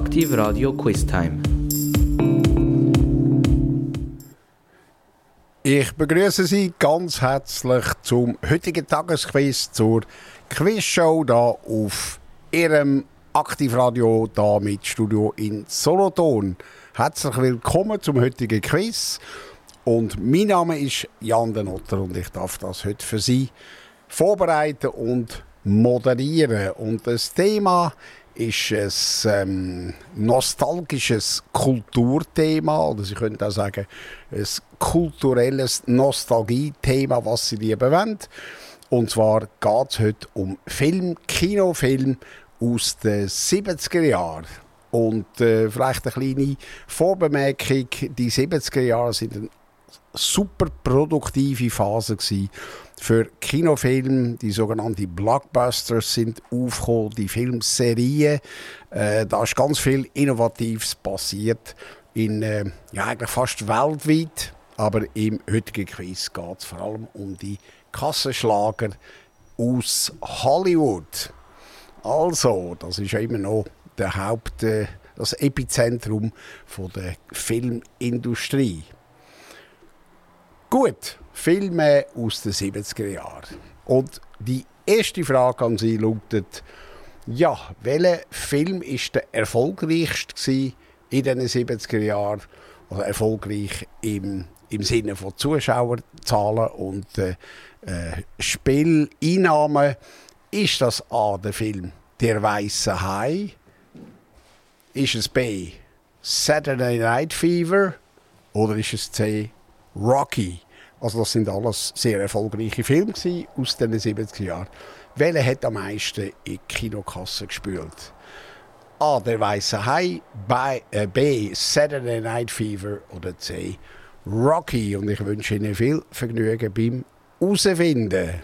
Aktiv Radio Quiz Time. Ich begrüße Sie ganz herzlich zum heutigen Tagesquiz zur Quizshow da auf Ihrem Aktivradio da mit Studio in Solothurn. Herzlich willkommen zum heutigen Quiz. Und mein Name ist Jan den Otter und ich darf das heute für Sie vorbereiten und moderieren. Und das Thema ist ein ähm, nostalgisches Kulturthema oder Sie können auch sagen, ein kulturelles Nostalgie-Thema, was Sie lieben wollen. Und zwar geht es heute um Film, Kinofilm aus den 70er Jahren. Und äh, vielleicht eine kleine Vorbemerkung, die 70er Jahre sind eine super produktive Phase gewesen für Kinofilme. Die sogenannten Blockbusters sind aufgekommen, die Filmserien. Äh, da ist ganz viel Innovatives passiert, in, äh, ja, eigentlich fast weltweit. Aber im heutigen Quiz geht es vor allem um die Kassenschlager aus Hollywood. Also, das ist ja immer noch der Haupt, äh, das Epizentrum von der Filmindustrie. Gut, Filme aus den 70er Jahren. Und die erste Frage an Sie lautet, ja, welcher Film ist der erfolgreichste in den 70er Jahren? Also erfolgreich im, im Sinne von Zuschauerzahlen und äh, äh, Spieleinnahmen. Ist das A, der Film Der Weiße Hai? Ist es B, Saturday Night Fever? Oder ist es C, Rocky? Also das sind alles sehr erfolgreiche Filme aus den 70er Jahren. Welcher hat am meisten in die Kinokasse gespielt? A. Der Weiße Hai, B. Äh, B. Saturday Night Fever oder C. Rocky. Und ich wünsche Ihnen viel Vergnügen beim Herausfinden.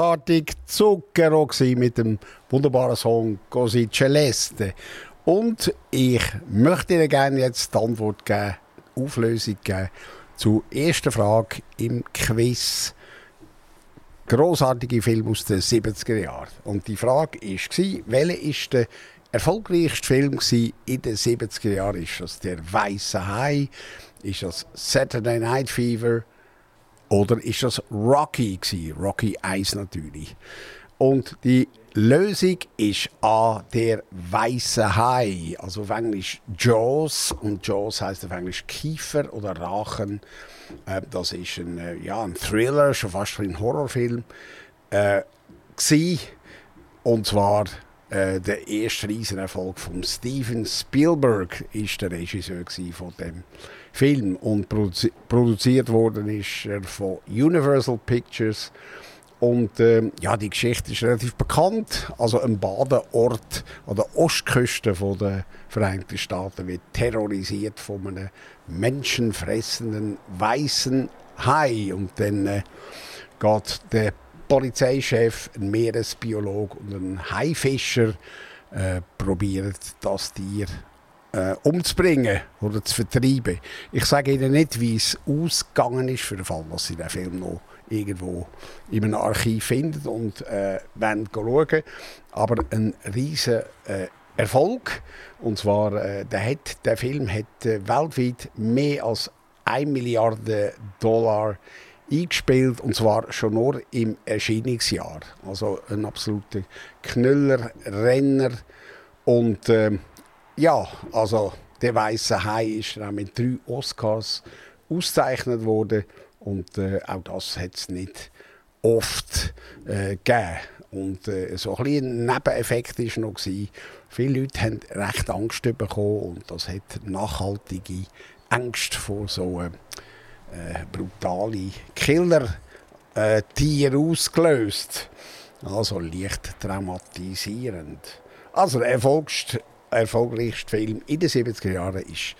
Großartig Zucchero mit dem wunderbaren Song Così Celeste. Und ich möchte Ihnen gerne jetzt die Antwort geben, Auflösung geben zur ersten Frage im Quiz. Großartige Film aus den 70er Jahren. Und die Frage war, welcher ist der erfolgreichste Film in den 70er Jahren? Ist das der Weiße Hai? Ist das Saturday Night Fever? Oder ist das Rocky gewesen? Rocky 1 natürlich. Und die Lösung ist A, der weiße Hai, also auf Englisch Jaws. Und Jaws heißt auf Englisch Kiefer oder Rachen. Äh, das ist ein, äh, ja, ein Thriller, schon fast ein Horrorfilm. Äh, und zwar äh, der erste Riesenerfolg von Steven Spielberg ist der Regisseur von dem Film und produzi produziert worden ist er von Universal Pictures. Und äh, ja, die Geschichte ist relativ bekannt. Also ein Badeort an der Ostküste der Vereinigten Staaten wird terrorisiert von einem menschenfressenden weißen Hai. Und dann äh, geht der Polizeichef, ein Meeresbiologe und ein Haifischer äh, probieren das Tier äh, umzubringen oder zu vertreiben. Ich sage Ihnen nicht, wie es ausgegangen ist, für den Fall, dass Sie den Film noch irgendwo in einem Archiv finden und äh, wollen schauen. Aber ein riesiger äh, Erfolg. Und zwar, äh, der, hat, der Film hat äh, weltweit mehr als 1 Milliarde Dollar eingespielt und zwar schon nur im Erscheinungsjahr. Also ein absoluter Knüller, Renner und äh, ja, also der weiße Hai ist auch mit drei Oscars ausgezeichnet worden und äh, auch das hat es nicht oft äh, gegeben. Und äh, so ein, ein Nebeneffekt war noch, gewesen. viele Leute haben recht Angst bekommen und das hat nachhaltige Angst vor so äh, brutale Killer äh, ausgelöst. Also leicht traumatisierend. Also der erfolgreichste erfolgreichste Film in den 70er Jahren ist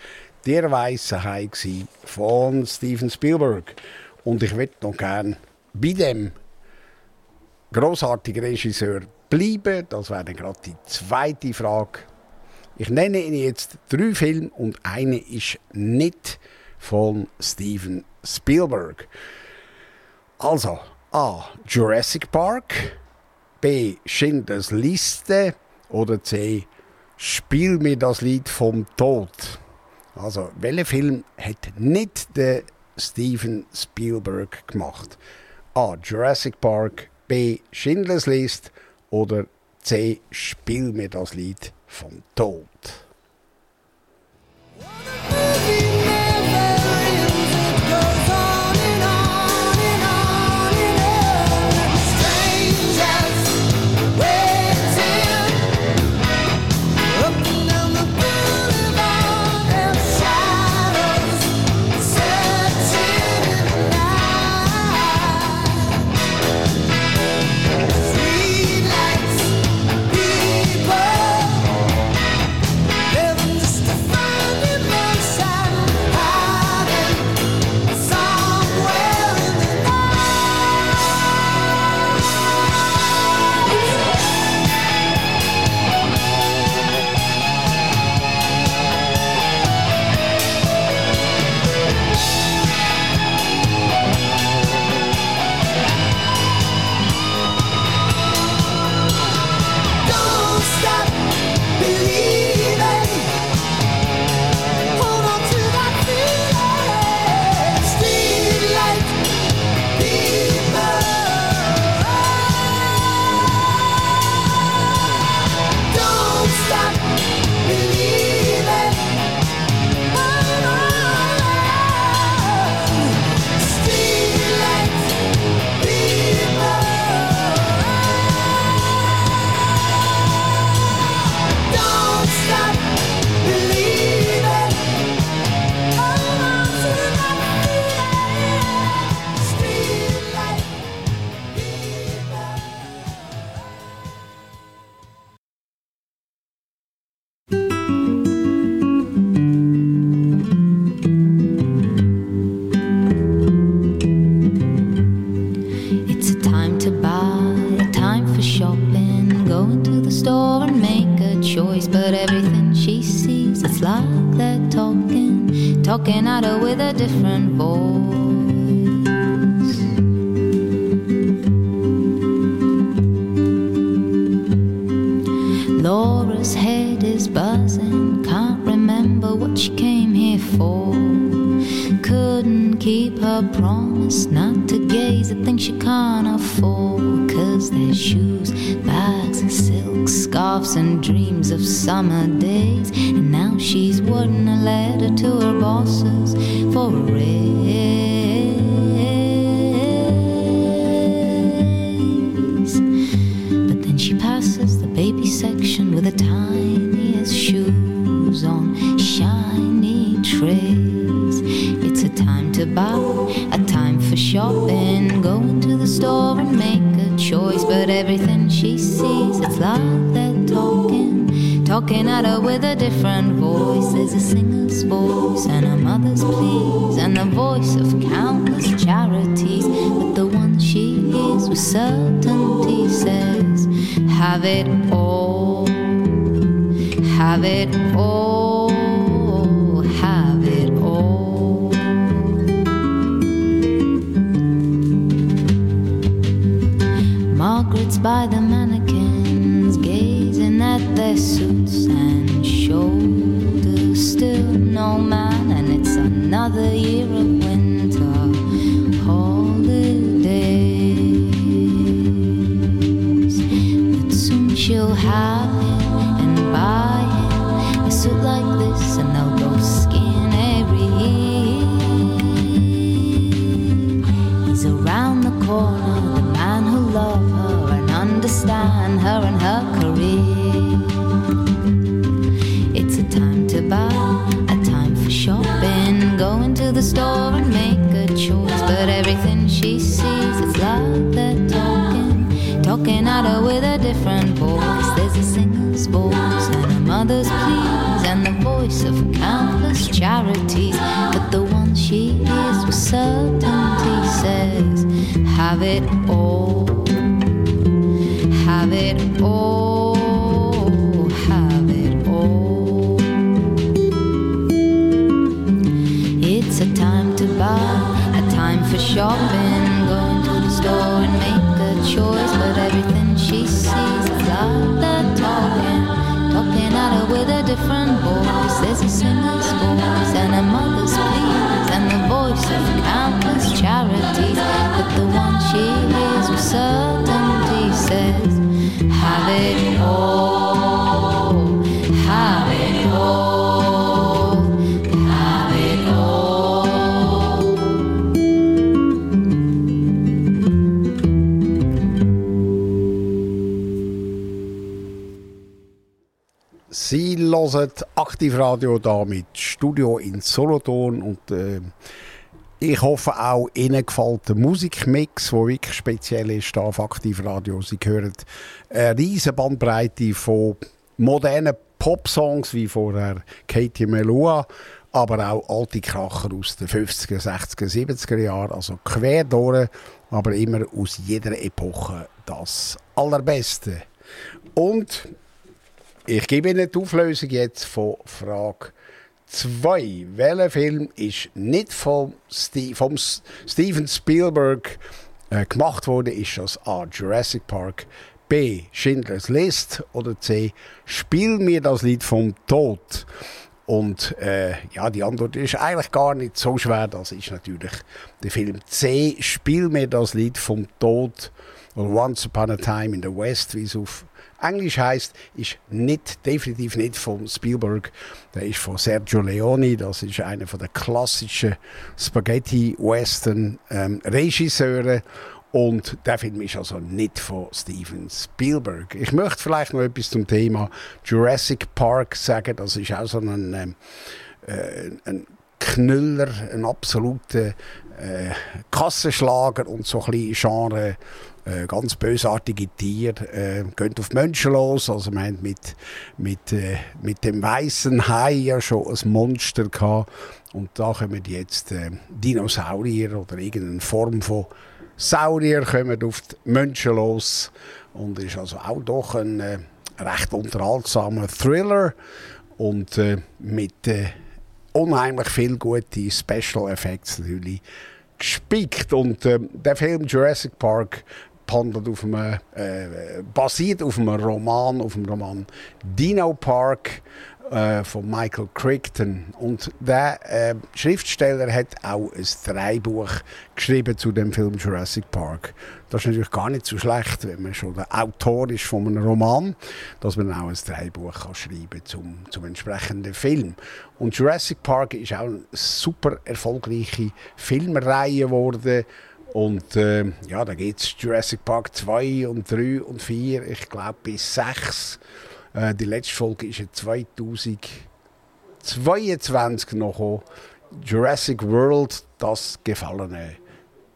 «Der weiße Hai» von Steven Spielberg. Und ich möchte noch gerne bei dem großartigen Regisseur bleiben. Das wäre dann gerade die zweite Frage. Ich nenne Ihnen jetzt drei Filme und eine ist nicht von Steven Spielberg. Also A. Jurassic Park, B. Schindlers Liste oder C. Spiel mir das Lied vom Tod. Also, welcher Film hat nicht der Steven Spielberg gemacht? A. Jurassic Park, B. Schindlers List oder C. Spiel mir das Lied vom Tod. Suits and shoulders. Still no man, and it's another year of winter holidays. But soon she'll have him and buy him a suit like this, and they'll go skiing every year. He's around the corner, the man who'll love her and understand her and her with a different voice. There's a singer's voice and a mother's pleas, and the voice of countless charities. But the one she hears with certainty says, Have it all, have it all, a mother's pleas, and the voice of countless charities. But the one she hears with certainty says, Have it all, have it all, have it all. Sie hören Aktivradio da mit Studio in Solothurn und äh, ich hoffe auch Ihnen gefällt der Musikmix, der wirklich speziell ist da auf Aktivradio. Sie hören eine riesige Bandbreite von modernen Popsongs wie vorher Katie Melua, aber auch alte Kracher aus den 50er, 60er, 70er Jahren, also quer durch, aber immer aus jeder Epoche das Allerbeste. Und ich gebe Ihnen die Auflösung jetzt von Frage 2. Welcher Film ist nicht vom, Ste vom S- Steven Spielberg äh, gemacht worden? Ist das A. Jurassic Park, B. Schindlers List oder C. Spiel mir das Lied vom Tod? Und äh, ja, die Antwort ist eigentlich gar nicht so schwer. Das ist natürlich der Film C. Spiel mir das Lied vom Tod oder Once Upon a Time in the West, wie es auf Englisch heißt, ist nicht, definitiv nicht von Spielberg. Der ist von Sergio Leone. Das ist einer von der klassischen Spaghetti-Western-Regisseure. und der Film ist also nicht von Steven Spielberg. Ich möchte vielleicht noch etwas zum Thema Jurassic Park sagen. Das ist auch so ein, ähm, äh, ein Knüller, ein absoluter äh, Kassenschlager und so ein bisschen Genre äh, ganz bösartige Tiere äh, gehen auf Menschen los. Also wir haben mit, mit, äh, mit dem weißen Hai ja schon ein Monster gehabt. Und da kommen jetzt äh, Dinosaurier oder irgendeine Form von Saurier kommen auf die Menschen los. Und ist also auch doch ein, äh, recht unterhaltsamer Thriller und äh, mit äh, unheimlich viel gute Special Effects natürlich gespickt. Und äh, der Film Jurassic Park handelt auf einem, äh, basiert auf einem Roman, auf dem Roman Dino Park äh, von Michael Crichton. Und der äh, Schriftsteller hat auch ein Drehbuch geschrieben zu dem Film Jurassic Park. Das ist natürlich gar nicht so schlecht, wenn man schon der Autor ist von einem Roman, dass man auch ein Drehbuch kann schreiben zum, zum entsprechenden Film. Und Jurassic Park ist auch eine super erfolgreiche Filmreihe geworden. Und äh, ja, da gibt es Jurassic Park 2 und 3 und 4, ich glaube bis 6. Äh, die letzte Folge ist in 2022 noch Jurassic World, das gefallene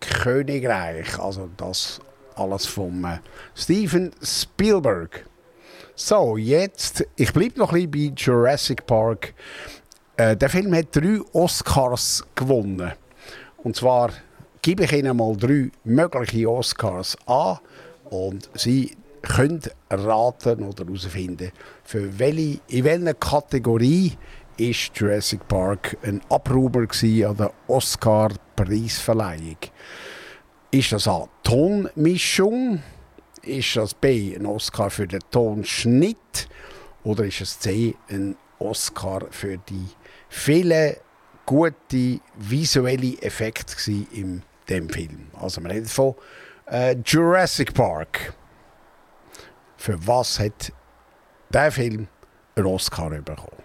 Königreich. Also das alles von äh, Steven Spielberg. So, jetzt, ich bleibe noch ein bisschen bei Jurassic Park. Äh, der Film hat drei Oscars gewonnen. Und zwar gebe ich Ihnen mal drei mögliche Oscars an und Sie können raten oder herausfinden, für welche, in welcher Kategorie ist Jurassic Park ein Abruber an der Oscar-Preisverleihung. Ist das A. Tonmischung? Ist das B. ein Oscar für den Tonschnitt? Oder ist es C. ein Oscar für die vielen gute visuelle Effekte in dem Film? Also man redet von äh, Jurassic Park. Für was hat der Film einen Oscar bekommen?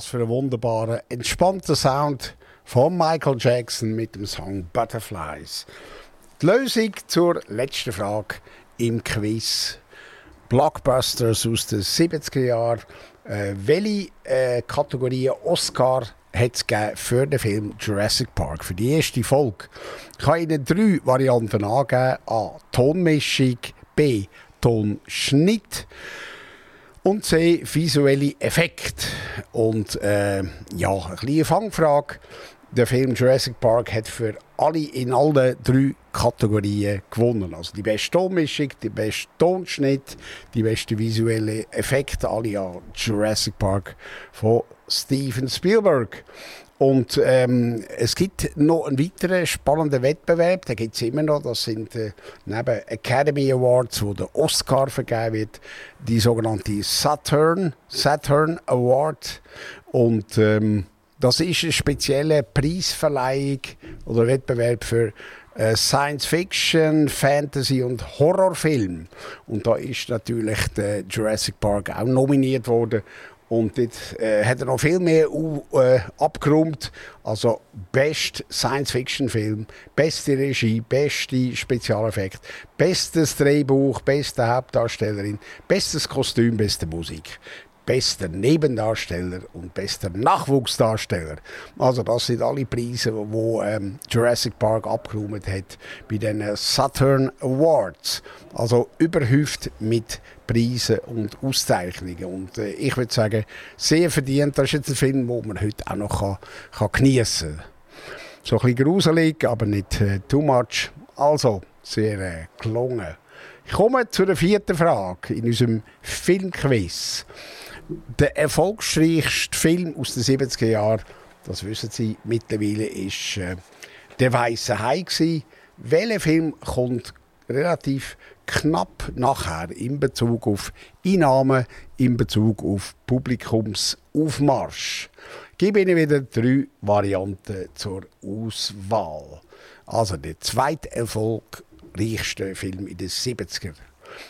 Was für ein wunderbarer, entspannter Sound von Michael Jackson mit dem Song Butterflies. Die Lösung zur letzten Frage im Quiz. Blockbusters aus den 70er Jahren. Äh, welche äh, Kategorien Oscar hat es für den Film Jurassic Park, für die erste Folge? Ich kann Ihnen drei Varianten angeben. A. Tonmischung. B. Tonschnitt und C, visuelle Effekte. Und äh, ja, eine kleine Fangfrage. Der Film Jurassic Park hat für alle in allen drei Kategorien gewonnen. Also die beste Tonmischung, der beste Tonschnitt, die beste visuelle Effekte, alle an Jurassic Park von Steven Spielberg. Und ähm, es gibt noch einen weiteren spannenden Wettbewerb, den gibt es immer noch. Das sind äh, neben Academy Awards, wo der Oscar vergeben wird, die sogenannte Saturn, Saturn Award. Und ähm, das ist eine spezielle Preisverleihung oder Wettbewerb für äh, Science Fiction, Fantasy und Horrorfilm. Und da ist natürlich der Jurassic Park auch nominiert worden. Und dort äh, hat er noch viel mehr äh, abgeräumt. Also, best Science-Fiction-Film, beste Regie, beste Spezialeffekt, bestes Drehbuch, beste Hauptdarstellerin, bestes Kostüm, beste Musik bester Nebendarsteller und bester Nachwuchsdarsteller. Also das sind alle Preise, wo ähm, Jurassic Park abgeräumt hat bei den Saturn Awards. Also überhäuft mit Preisen und Auszeichnungen. Und äh, ich würde sagen, sehr verdient. Das ist jetzt ein Film, den man heute auch noch kann, kann geniessen kann. So ein bisschen gruselig, aber nicht äh, too much. Also, sehr äh, gelungen. Ich komme zu der vierten Frage in unserem Filmquiz. Der erfolgreichste Film aus den 70er Jahren, das wissen Sie mittlerweile, ist äh, «Der Weiße Hai». Welcher Film kommt relativ knapp nachher in Bezug auf Einnahmen, in Bezug auf Publikumsaufmarsch? Ich gebe Ihnen wieder drei Varianten zur Auswahl. Also der zweite erfolgreichste Film in den 70er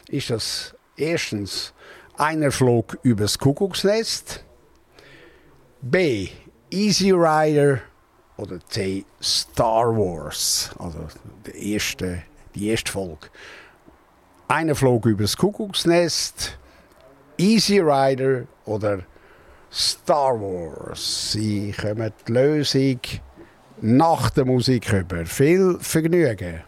ist das erstens einer flog übers Kuckucksnest. B. Easy Rider. Oder C. Star Wars. Also die erste, die erste Folge. Einer flog übers Kuckucksnest. Easy Rider oder Star Wars. Sie kommen die Lösung nach der Musik über. Viel Vergnügen.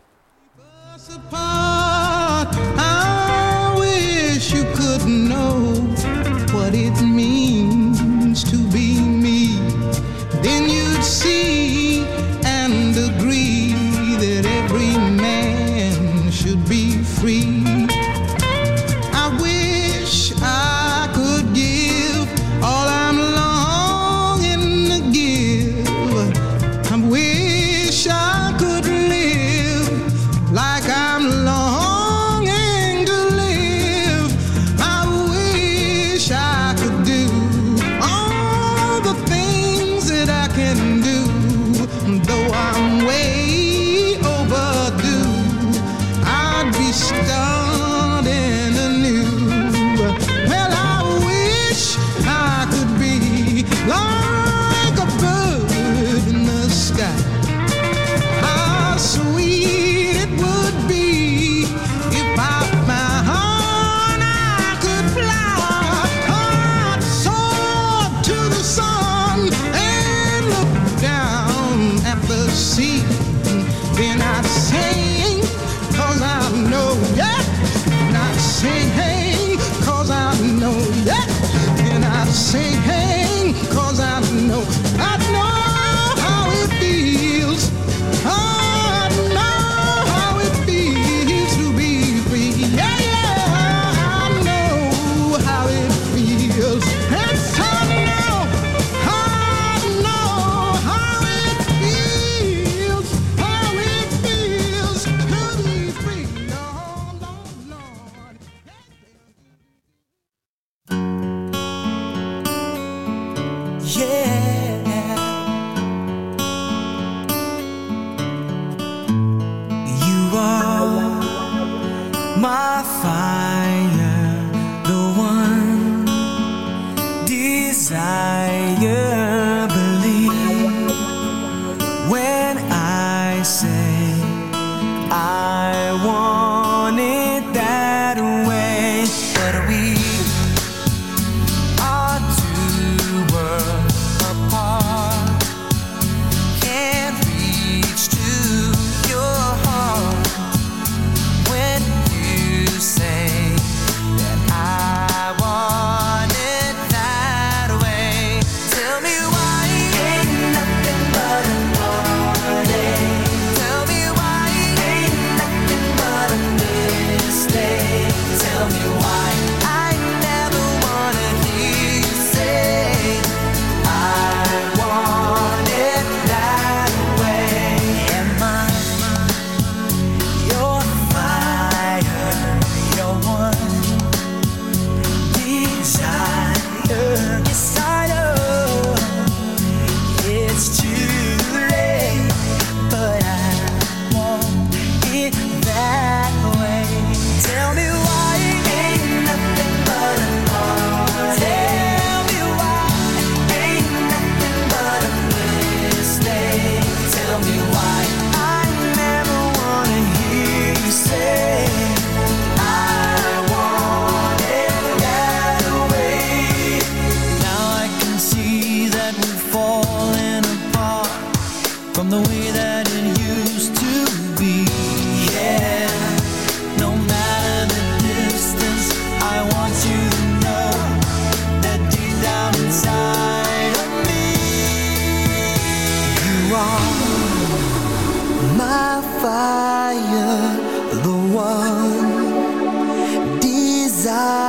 I want sky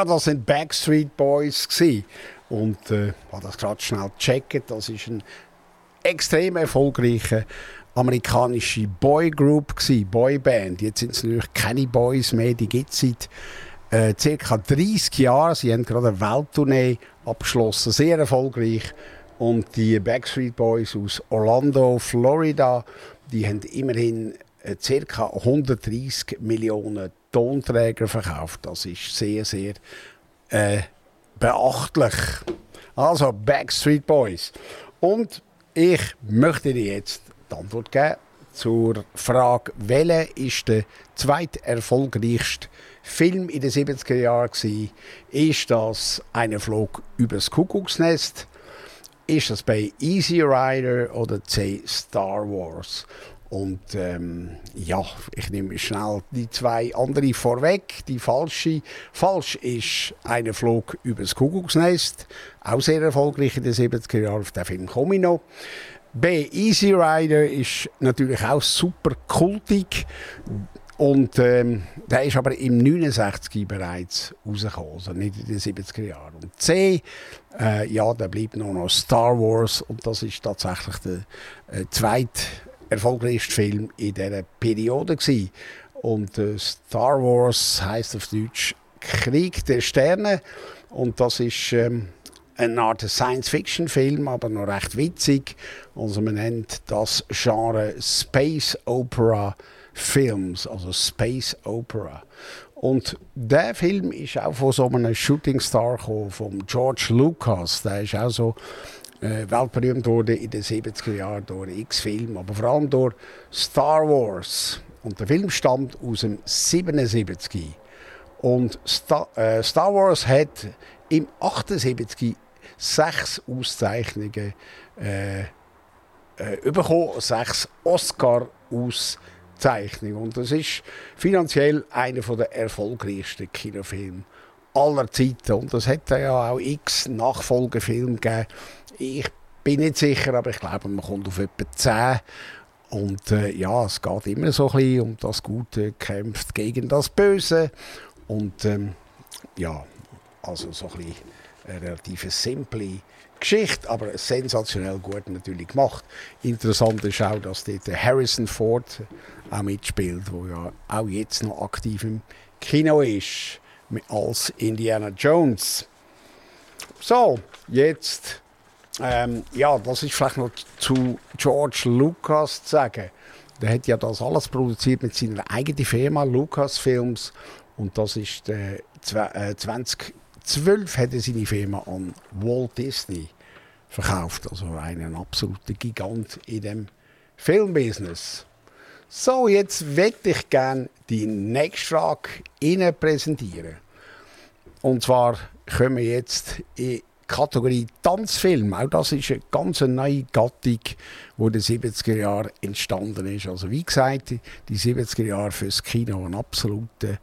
Ja, das sind Backstreet Boys gsi und äh, habe das gerade schnell gecheckt. Das ist ein extrem erfolgreicher amerikanische Boygroup gsi, Boyband. Jetzt sind es natürlich keine Boys mehr, die gibt es seit äh, circa 30 Jahren. Sie haben gerade eine Welttournee abgeschlossen, sehr erfolgreich. Und die Backstreet Boys aus Orlando, Florida, die haben immerhin äh, ca. 130 Millionen Tonträger verkauft. Das ist sehr, sehr äh, beachtlich. Also Backstreet Boys. Und ich möchte dir jetzt die Antwort geben zur Frage, welcher ist der zweiterfolgreichste Film in den 70er Jahren gewesen? Ist das «Einer flog übers Kuckucksnest»? Ist das bei Easy Rider oder C Star Wars? Und ähm, ja, ich nehme schnell die zwei andere vorweg. Die falsche. Falsch ist «Einer flog übers Kuckucksnest». Auch sehr erfolgreich in den 70er Jahren. Auf den Film komme ich noch. B. Easy Rider ist natürlich auch super kultig. Und ähm, der ist aber im 69 bereits rausgekommen, also nicht in den 70er Jahren. Und C, äh, ja, da bleibt nur noch Star Wars und das ist tatsächlich der äh, zweit erfolgreichste Film in dieser Periode gewesen. Und äh, Star Wars heißt auf Deutsch Krieg der Sterne und das ist ähm, eine Art Science-Fiction-Film, aber noch recht witzig. Also man nennt das Genre Space Opera Films, also Space Opera. Und der Film ist auch von so einem Shooting Star gekommen, von George Lucas. Der ist auch so äh, weltberühmt worden in den 70er Jahren durch X-Film, aber vor allem durch Star Wars. Und der Film stammt aus dem 77. Und Star, äh, Star Wars hat im 78 sechs Auszeichnungen äh, äh, bekommen, sechs Oscar-Auszeichnungen. Und das ist finanziell einer der erfolgreichsten Kinofilme aller Zeiten. Und das hat ja auch x Nachfolgefilme gegeben. Ich bin nicht sicher, aber ich glaube, man kommt auf etwa 10. Und äh, ja, es geht immer so ein bisschen um das Gute kämpft gegen das Böse. Und ähm, ja, also so ein bisschen eine relativ simple Geschichte, aber sensationell gut natürlich gemacht. Interessant ist auch, dass dort Harrison Ford auch mitspielt, der ja auch jetzt noch aktiv im Kino ist, als Indiana Jones. So, jetzt, ähm, ja, das ist vielleicht noch zu George Lucas zu sagen. Der hat ja das alles produziert mit seiner eigenen Firma Lucasfilms und das ist äh, 2012 hat er seine Firma an Walt Disney verkauft. Also einen absoluten Gigant in dem Filmbusiness. So, jetzt möchte ich gerne die nächste Frage Ihnen präsentieren. Und zwar kommen wir jetzt in Kategorie Tanzfilm. Auch das ist eine ganz neue Gattung, die in den 70er Jahren entstanden ist. Also wie gesagt, die 70er Jahre fürs Kino ein absoluter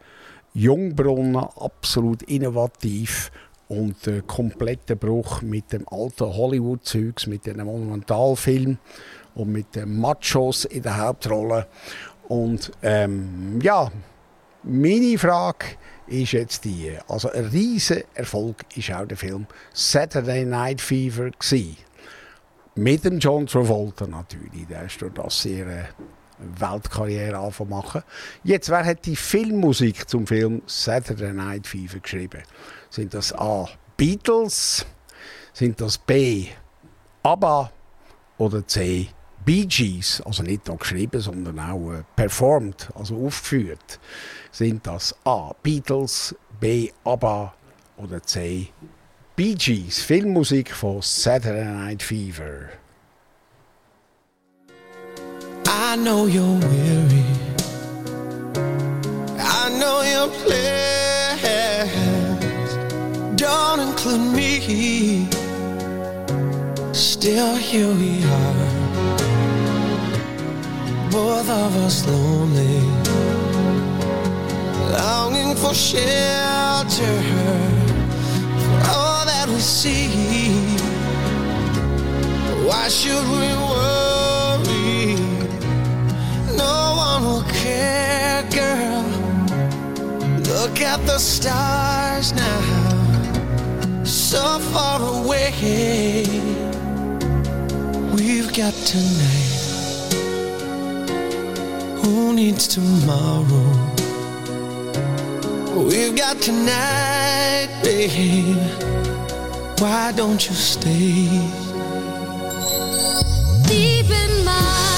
Jungbrunnen, absolut innovativ und äh, kompletter Bruch mit dem alten Hollywood-Zeugs, mit den Monumentalfilmen und mit den Machos in der Hauptrolle. Und ähm, ja, meine Frage ist jetzt die. Also ein riesen Erfolg ist auch der Film Saturday Night Fever gewesen. Mit dem John Travolta natürlich. Der ist durch das sehr Weltkarriere anfangen machen. Jetzt, wer hat die Filmmusik zum Film Saturday Night Fever geschrieben? Sind das A. Beatles? Sind das B. ABBA? Oder C. Bee Gees? Also nicht nur geschrieben, sondern auch äh, performt, also aufgeführt. Sind das A. Beatles, B. ABBA oder C. Bee Gees? Filmmusik von Saturday Night Fever. I know you're weary. I know your plans don't include me. Still, here we are, both of us lonely, longing for shelter for all that we see. Why should we worry? No one will care, girl. Look at the stars now, so far away. We've got tonight. Who needs tomorrow? We've got tonight, babe. Why don't you stay? Deep in my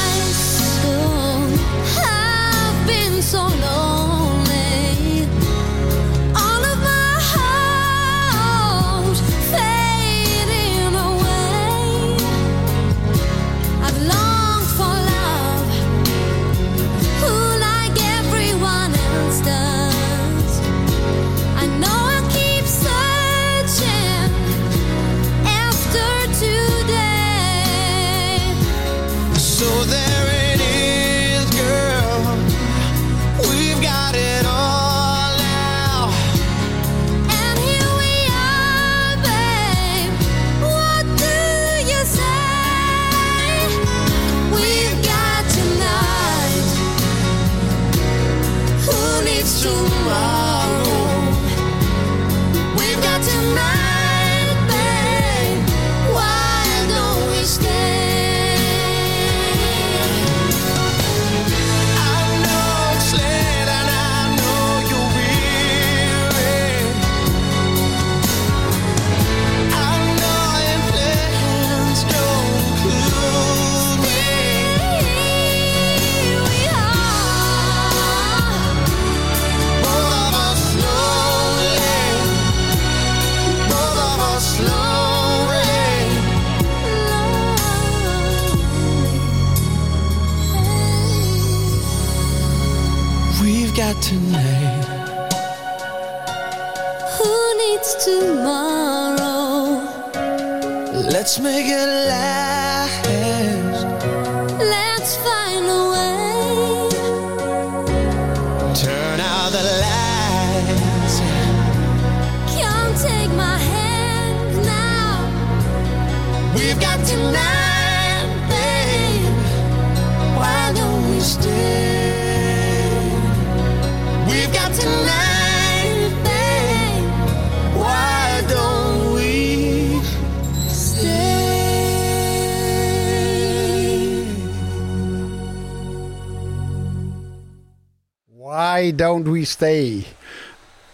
stay?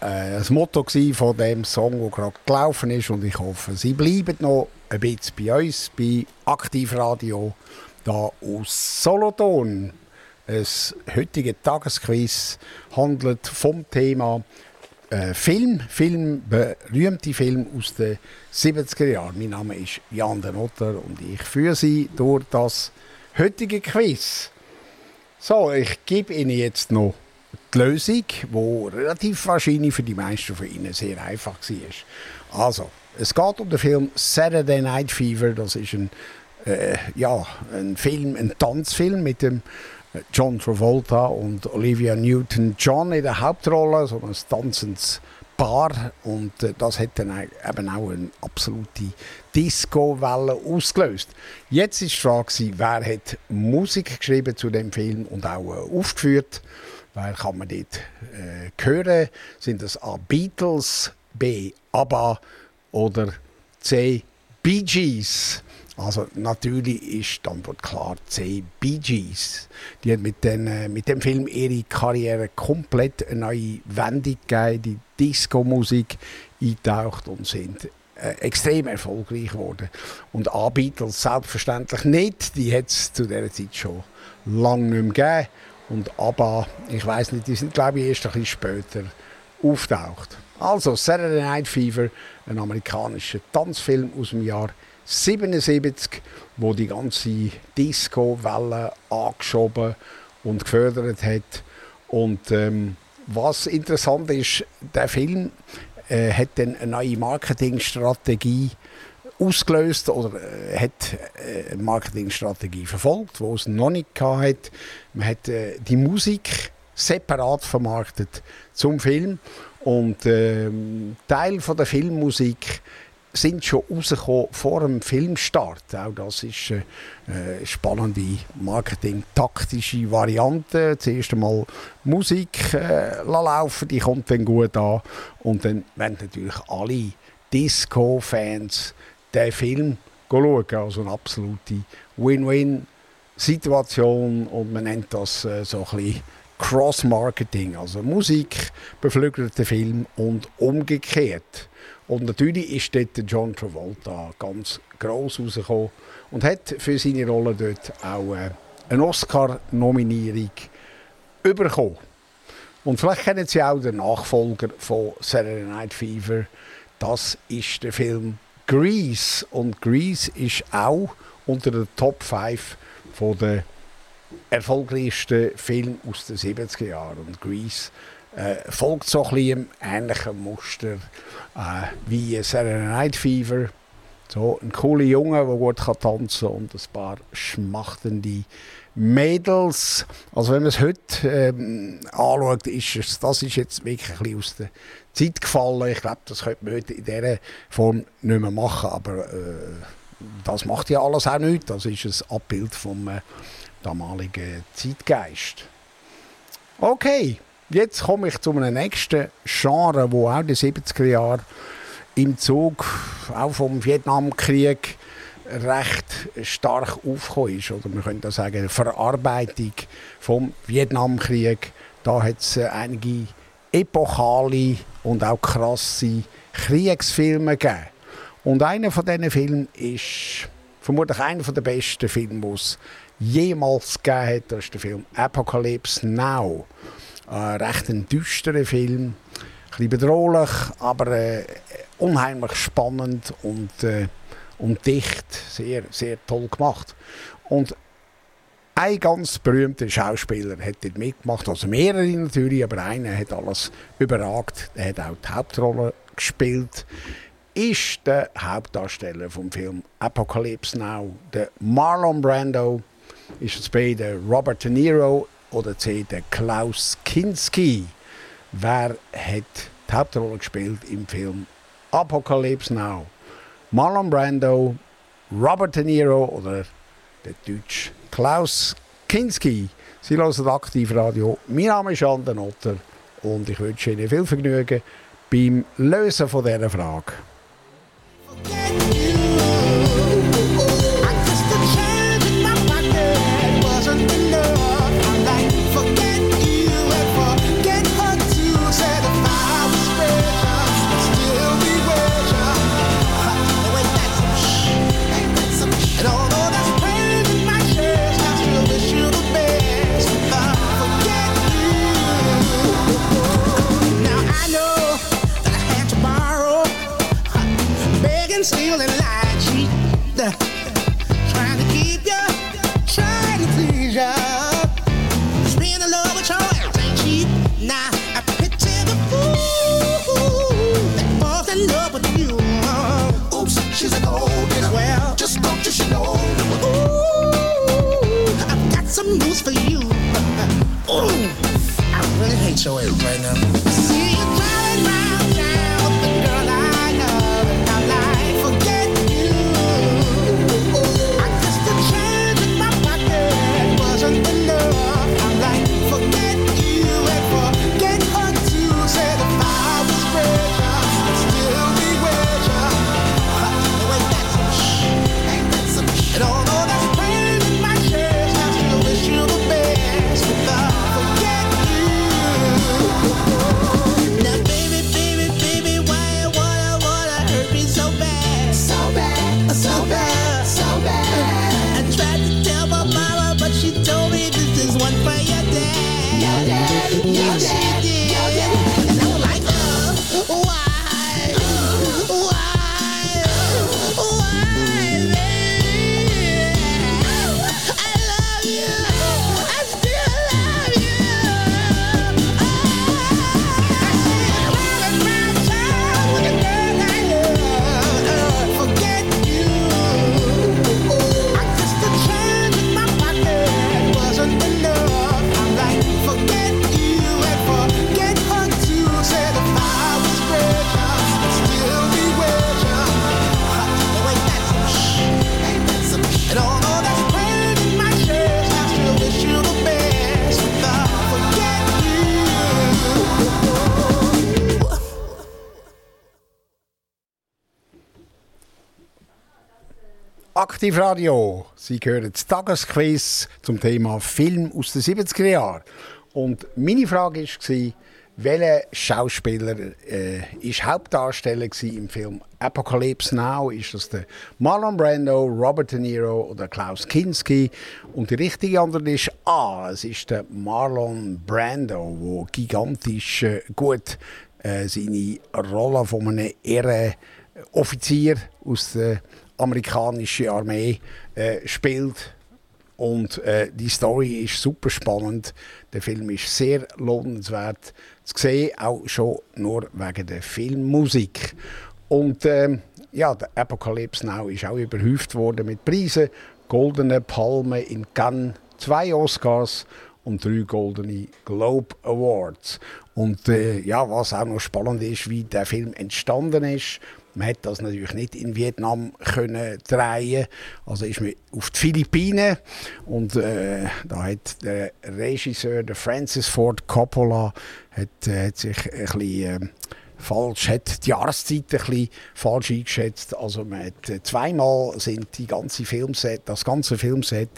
Äh, das Motto von dem Song, der gerade gelaufen ist. Und ich hoffe, Sie bleiben noch ein bisschen bei uns, bei Aktivradio, da aus Solothurn. Das heutige Tagesquiz handelt vom Thema äh, Film, Film, berühmte Film aus den 70er Jahren. Mein Name ist Jan de Notter und ich führe Sie durch das heutige Quiz. So, ich gebe Ihnen jetzt noch die Lösung, die relativ wahrscheinlich für die meisten von Ihnen sehr einfach war. Also, es geht um den Film Saturday Night Fever. Das ist ein, äh, ja, ein Film, ein Tanzfilm mit dem äh, John Travolta und Olivia Newton-John in der Hauptrolle, so ein tanzendes Bar und äh, das hat dann eben auch eine absolute Disco-Welle ausgelöst. Jetzt ist die Frage, wer hat Musik geschrieben zu dem Film und auch äh, aufgeführt. Wer kann man dort äh, hören? Sind das A. Beatles, B. ABBA oder C. Bee Gees? Also natürlich ist die Antwort klar C. Bee Gees. Die hat mit, den, äh, mit dem Film ihre Karriere komplett eine neue Wendung gegeben, die Disco-Musik eintaucht und sind äh, extrem erfolgreich geworden. Und A. Beatles selbstverständlich nicht, die hat es zu dieser Zeit schon lange nicht mehr gegeben. Und ABBA, ich weiß nicht, die sind glaube ich erst ein bisschen später auftaucht. Also Saturday Night Fever, ein amerikanischer Tanzfilm aus dem Jahr 77, wo die ganze Disco-Welle angeschoben und gefördert hat. Und ähm, was interessant ist, der Film äh, hat dann eine neue Marketingstrategie ausgelöst oder äh, hat äh, eine Marketingstrategie verfolgt, wo es noch nicht hat. Man hat äh, die Musik separat vermarktet zum Film und ähm, Teil von der Filmmusik sind schon rausgekommen vor dem Filmstart. Auch das ist eine spannende marketing-taktische Variante. Zuerst einmal Musik äh, laufen, die kommt dann gut an. Und dann werden natürlich alle Disco-Fans den Film schauen. Also eine absolute Win-Win-Situation. Und man nennt das äh, so ein Cross-Marketing. Also Musik beflügelt den Film und umgekehrt. Und natürlich ist dort John Travolta ganz gross rausgekommen und hat für seine Rolle dort auch äh, eine Oscar-Nominierung bekommen. Und vielleicht kennen Sie auch den Nachfolger von Saturday Night Fever. Das ist der Film Grease. Und Grease ist auch unter den Top 5 von der erfolgreichsten Film aus den 70er Jahren. Und Grease äh, folgt so ein bisschen ähnlichen Muster äh, wie Saturday Night Fever. So ein cooler Junge, der gut kann tanzen und ein paar schmachtende Mädels. Also wenn man es heute ähm, anschaut, ist es, das ist jetzt wirklich ein bisschen aus der Zeit gefallen. Ich glaube, das könnte man heute in dieser Form nicht mehr machen, aber äh, das macht ja alles auch nicht. Das ist ein Abbild vom äh, damaligen Zeitgeist. Okay, jetzt komme ich zu einem nächsten Genre, wo auch den 70er Jahren im Zug auch vom Vietnamkrieg recht stark aufgekommen ist. Oder man könnte sagen, Verarbeitung vom Vietnamkrieg. Da hat es äh, einige epochale und auch krasse Kriegsfilme gegeben. Und einer von diesen Filmen ist vermutlich einer der besten Filme, die es jemals gegeben hat. Das ist der Film Apocalypse Now. Ein recht ein düsterer Film, ein bisschen bedrohlich, aber äh, unheimlich spannend und, äh, und dicht. Sehr, sehr toll gemacht. Und ein ganz berühmter Schauspieler hat dort mitgemacht, also mehrere natürlich, aber einer hat alles überragt. Er hat auch die Hauptrolle gespielt. Ist der Hauptdarsteller vom Film Apocalypse Now, der Marlon Brando, ist es B der Robert De Niro oder C der Klaus Kinski. Wer hat die Hauptrolle gespielt im Film Apocalypse Now? Marlon Brando, Robert De Niro oder der Deutsch Klaus Kinski. Sie hören aktiv Radio. Mein Name ist Jan den Otter und ich wünsche Ihnen viel Vergnügen beim Lösen von dieser Frage. Stealing, lie, cheat, trying to keep you, trying to please you. Just being in love with your ass ain't cheap. Now I picture the fool that falls in love with you. Oops, she's a gold digger. Well, just don't you should know. Ooh, I've got some news for you. Ooh, I really hate your ass right now. Aktiv Radio. Sie hören das Tagesquiz zum Thema Film aus den 70er Jahren. Und meine Frage war, welcher Schauspieler äh, Hauptdarsteller im Film Apocalypse Now? Ist das der Marlon Brando, Robert De Niro oder Klaus Kinski? Und die richtige Antwort ist A. Es ist der Marlon Brando, der gigantisch äh, gut äh, seine Rolle von einem Ehrenoffizier aus der amerikanischen Armee äh, spielt. Und äh, die Story ist super spannend. Der Film ist sehr lohnenswert zu sehen, auch schon nur wegen der Filmmusik. Und ähm, ja, der Apocalypse Now ist auch überhäuft worden mit Preisen. Goldene Palme in Cannes, zwei Oscars und drei Goldene Globe Awards. Und äh, ja, was auch noch spannend ist, wie der Film entstanden ist. Man hat das natürlich nicht in Vietnam können drehen. Also ist man auf die Philippinen und äh, da hat der Regisseur, der Francis Ford Coppola, hat, äh, hat sich ein bisschen äh, falsch, hat die Jahreszeit ein bisschen falsch eingeschätzt. Also man hat, äh, zweimal sind die ganze Filmset, das ganze Filmset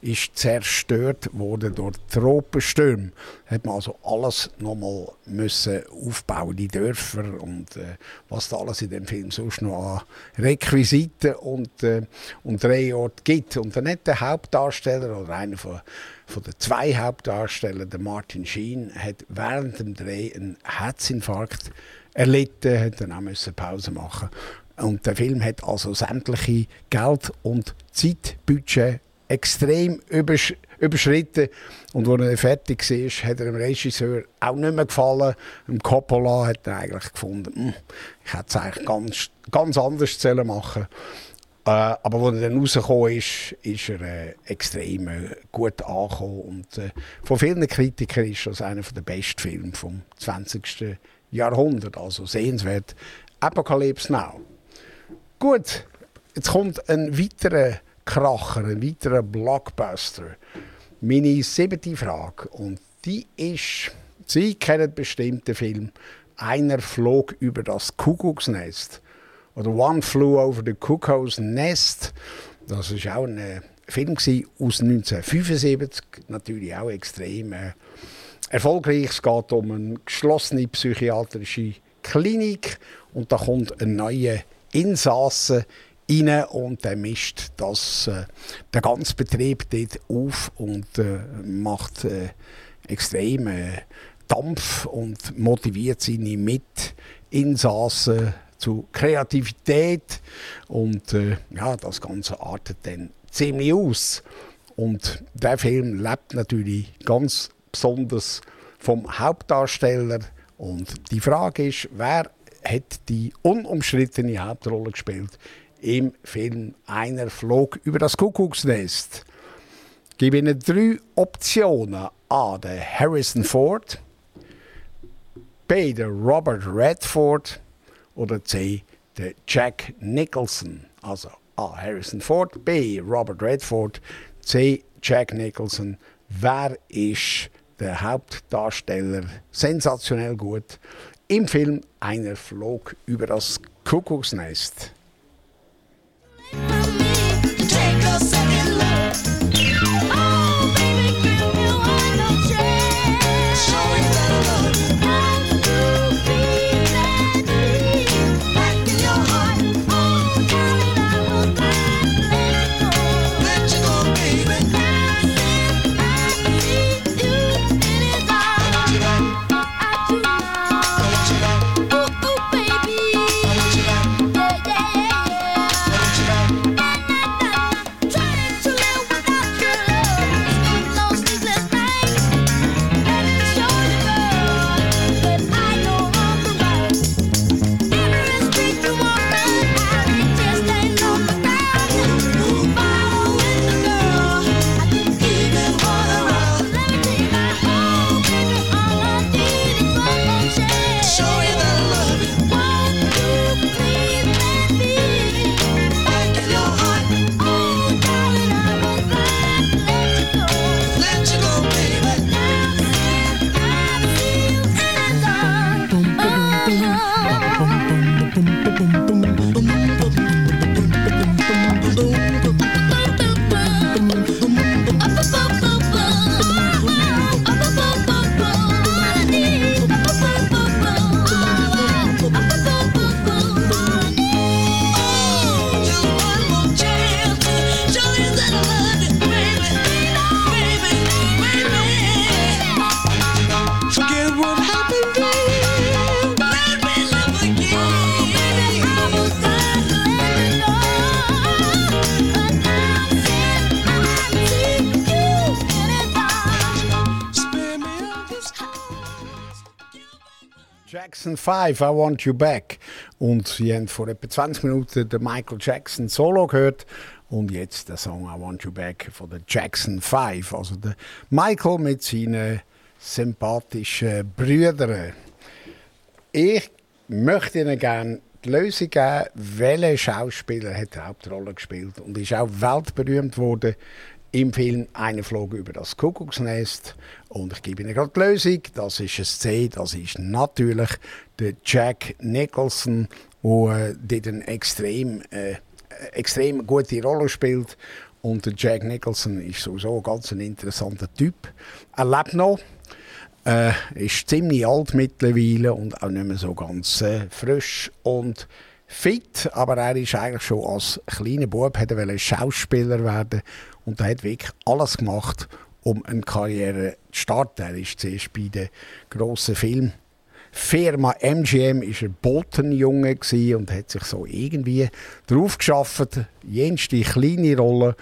ist zerstört worden durch Tropenstürme. Hat man also alles nochmal müssen aufbauen, die Dörfer und äh, was da alles in dem Film sonst noch an Requisiten und, äh, und Drehorten gibt. Und dann hat der Hauptdarsteller oder einer von von den zwei Hauptdarstellern, der Martin Sheen, hat während dem Dreh einen Herzinfarkt erlitten, hat dann auch Pause machen. Und der Film hat also sämtliche Geld- und Zeitbudget extrem übersch überschritten. Und als er fertig war, hat er dem Regisseur auch nicht mehr gefallen. Dem Coppola hat er eigentlich gefunden, «Hm, ich hätte es eigentlich ganz, ganz anders machen äh, aber als er dann rausgekommen ist, ist er äh, extrem äh, gut angekommen. Und äh, von vielen Kritikern ist das einer der besten Filme vom 20. Jahrhundert. Also sehenswert. Apocalypse Now. Gut, jetzt kommt ein weiterer Kracher, ein weiterer Blockbuster. Meine siebte Frage. Und die ist, Sie kennen bestimmt den Film Einer flog über das Kuckucksnest oder One Flew Over the Cuckoo's Nest. Das war auch ein äh, Film aus 1975, natürlich auch extrem äh, erfolgreich. Es geht um eine geschlossene psychiatrische Klinik und da kommt ein neuer Insasse rein und der mischt das, äh, den ganzen Betrieb dort auf und äh, macht äh, extrem äh, Dampf und motiviert seine Mitinsassen zu Kreativität und äh, ja, das Ganze artet dann ziemlich aus. Und der Film lebt natürlich ganz besonders vom Hauptdarsteller und die Frage ist, wer hat die unumstrittene Hauptrolle gespielt im Film Einer flog über das Kuckucksnest? Ich gebe Ihnen drei Optionen. A. Der Harrison Ford. B. Der Robert Redford oder C. Der Jack Nicholson. Also A. Harrison Ford, B. Robert Redford, C. Jack Nicholson. Wer ist der Hauptdarsteller? Sensationell gut. Im Film Einer flog über das Kuckucksnest. Take a second look. Jackson 5, I Want You Back. Und Sie haben vor etwa 20 Minuten den Michael Jackson Solo gehört. Und jetzt der Song I Want You Back von den Jackson 5. Also der Michael mit seinen sympathischen Brüdern. Ich möchte Ihnen gerne die Lösung geben, welcher Schauspieler hat die Hauptrolle gespielt und ist auch weltberühmt worden im Film «Eine flog über das Kuckucksnest». Und ich gebe Ihnen gerade die Lösung. Das ist ein C. Das ist natürlich der Jack Nicholson, der äh, eine extrem, äh, extrem gute Rolle spielt. Und der Jack Nicholson ist sowieso ein ganz interessanter Typ. Er lebt noch. Äh, ist ziemlich alt mittlerweile und auch nicht mehr so ganz äh, frisch und fit. Aber er ist eigentlich schon als kleiner Bub wollte Schauspieler werden und er hat wirklich alles gemacht, um eine Karriere zu starten. Er ist zuerst bei der grossen Filmfirma MGM ist er Botenjunge und hat sich so irgendwie drauf geschafft, jenste kleine Rolle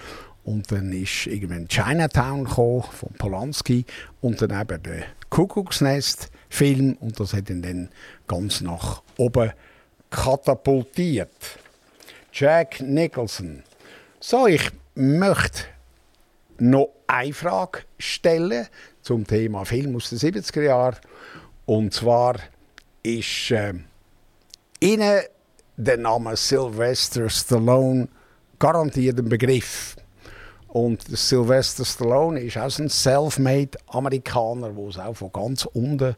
und dann ist irgendwann Chinatown von Polanski und dann eben der Kuckucksnest-Film und das hat ihn dann ganz nach oben katapultiert. Jack Nicholson. So, ich möchte noch eine Frage stellen zum Thema Film aus den 70er Jahren. Und zwar ist äh, Ihnen der Name Sylvester Stallone garantiert ein Begriff. Und Sylvester Stallone ist auch ein self-made Amerikaner, der es auch von ganz unten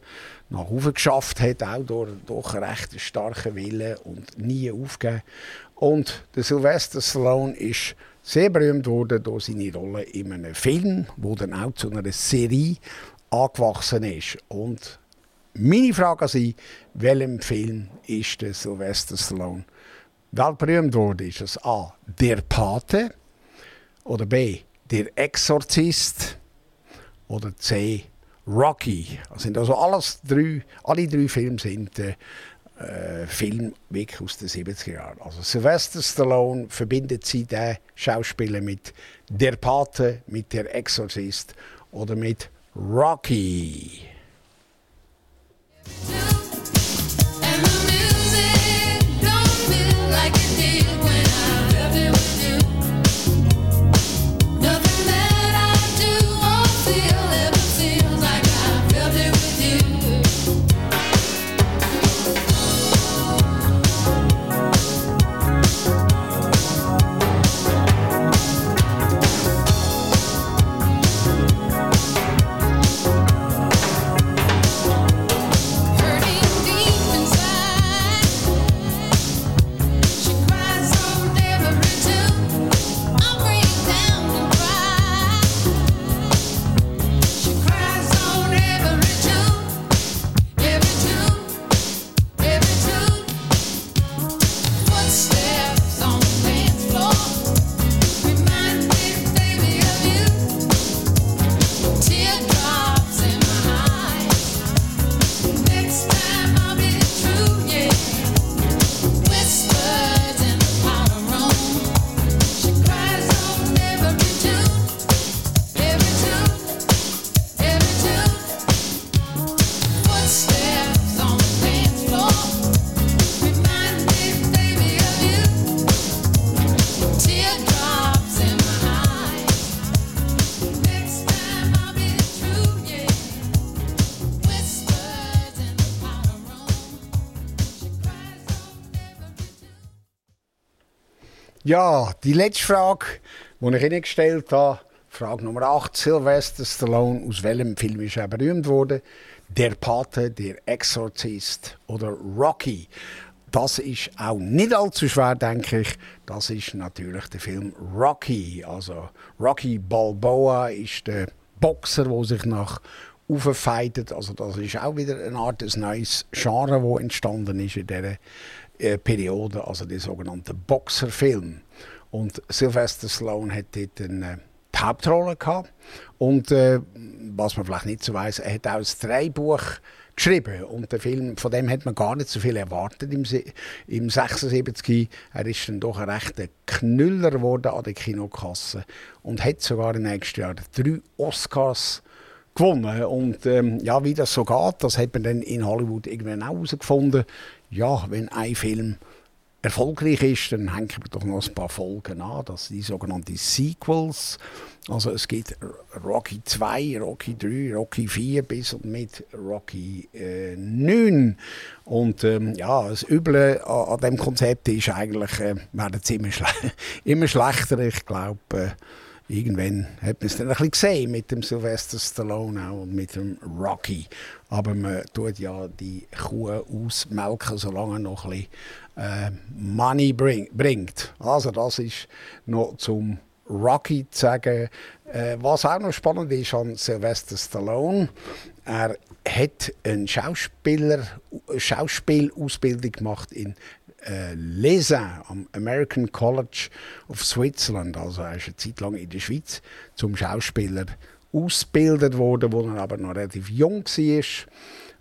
nach oben geschafft hat, auch durch, durch recht starken Willen und nie aufgeben. Und der Sylvester Stallone ist sehr berühmt worden durch seine Rolle in einem Film, wo dann auch zu einer Serie angewachsen ist. Und meine Frage an Sie, welchem Film ist der Sylvester Stallone weltberühmt worden? Ist es A. Der Pate oder B. Der Exorzist oder C. Rocky? Das sind also alles drei, alle drei Filme sind äh, äh, Film wirklich aus den 70er Jahren. Also Sylvester Stallone verbindet sie den Schauspieler mit Der Pate, mit Der Exorzist oder mit Rocky. Ja, die letzte Frage, die ich Ihnen gestellt habe, Frage Nummer 8, Sylvester Stallone, aus welchem Film ist er berühmt worden? Der Pate, der Exorzist oder Rocky? Das ist auch nicht allzu schwer, denke ich. Das ist natürlich der Film Rocky. Also Rocky Balboa ist der Boxer, der sich nach auffightet. Also das ist auch wieder eine Art ein neues Genre, das entstanden ist in dieser äh, Periode, also der sogenannte Boxerfilm. Und Sylvester Stallone hat dort eine die Hauptrolle gehabt. Und äh, was man vielleicht nicht so weiß, er hat auch ein Drehbuch geschrieben und der Film, von dem hat man gar nicht so viel erwartet im, im 76. Er ist dann doch ein rechter Knüller geworden an der Kinokasse und hat sogar im nächsten Jahr drei Oscars gewonnen. Und ähm, ja, wie das so geht, das hat man dann in Hollywood irgendwann auch herausgefunden. Ja, wenn ein Film erfolgreich ist, dann hängen wir doch noch ein paar Folgen an. Das sind die sogenannten Sequels. Also es gibt Rocky 2, Rocky 3, Rocky 4 bis und mit Rocky äh, 9. Und ähm, ja, das Üble an, an dem Konzept ist eigentlich, äh, werden es immer, schle immer schlechter. Ich glaube, äh, irgendwann hat man es dann ein bisschen gesehen mit dem Sylvester Stallone auch und mit dem Rocky. Aber man tut ja die Kuh ausmelken, solange noch ein bisschen äh, Money bring, bringt. Also das ist noch zum Rocky zu sagen. Äh, was auch noch spannend ist an Sylvester Stallone, er hat eine Schauspielausbildung gemacht in äh, Lausanne am American College of Switzerland. Also er ist eine Zeit lang in der Schweiz zum Schauspieler ausgebildet worden, wo er aber noch relativ jung war.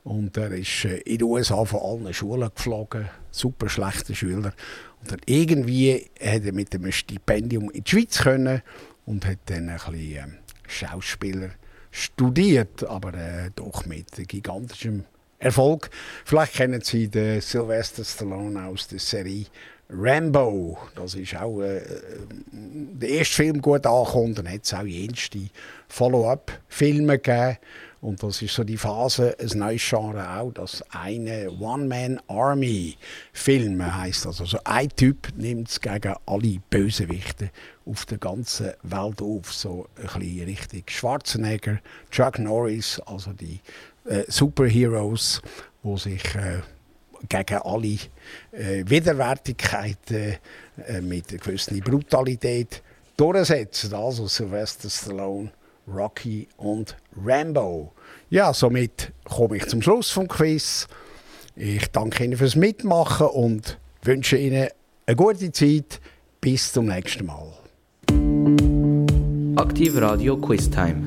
Und er ist äh, in den USA von allen Schulen geflogen, super schlechter Schüler. Und dann irgendwie hat er mit einem Stipendium in die Schweiz können und hat dann ein bisschen ähm, Schauspieler studiert, aber äh, doch mit gigantischem Erfolg. Vielleicht kennen Sie den Sylvester Stallone aus der Serie Rambo. Das ist auch äh, der erste Film gut angekommen. Dann hat es auch jenste Follow-up-Filme gegeben. Und das ist so die Phase, ein neues Genre auch, dass eine One-Man-Army-Filme heißt. Also so ein Typ nimmt es gegen alle Bösewichte auf der ganzen Welt auf. So ein bisschen richtig Schwarzenegger, Chuck Norris, also die äh, Superheroes, die sich äh, gegen alle äh, Widerwärtigkeiten äh, mit einer gewissen Brutalität durchsetzen. Also Sylvester Stallone, Rocky und Rambo. Ja, somit komme ich zum Schluss vom Quiz. Ich danke Ihnen fürs Mitmachen und wünsche Ihnen eine gute Zeit. Bis zum nächsten Mal. Aktiv Radio Quiz Time.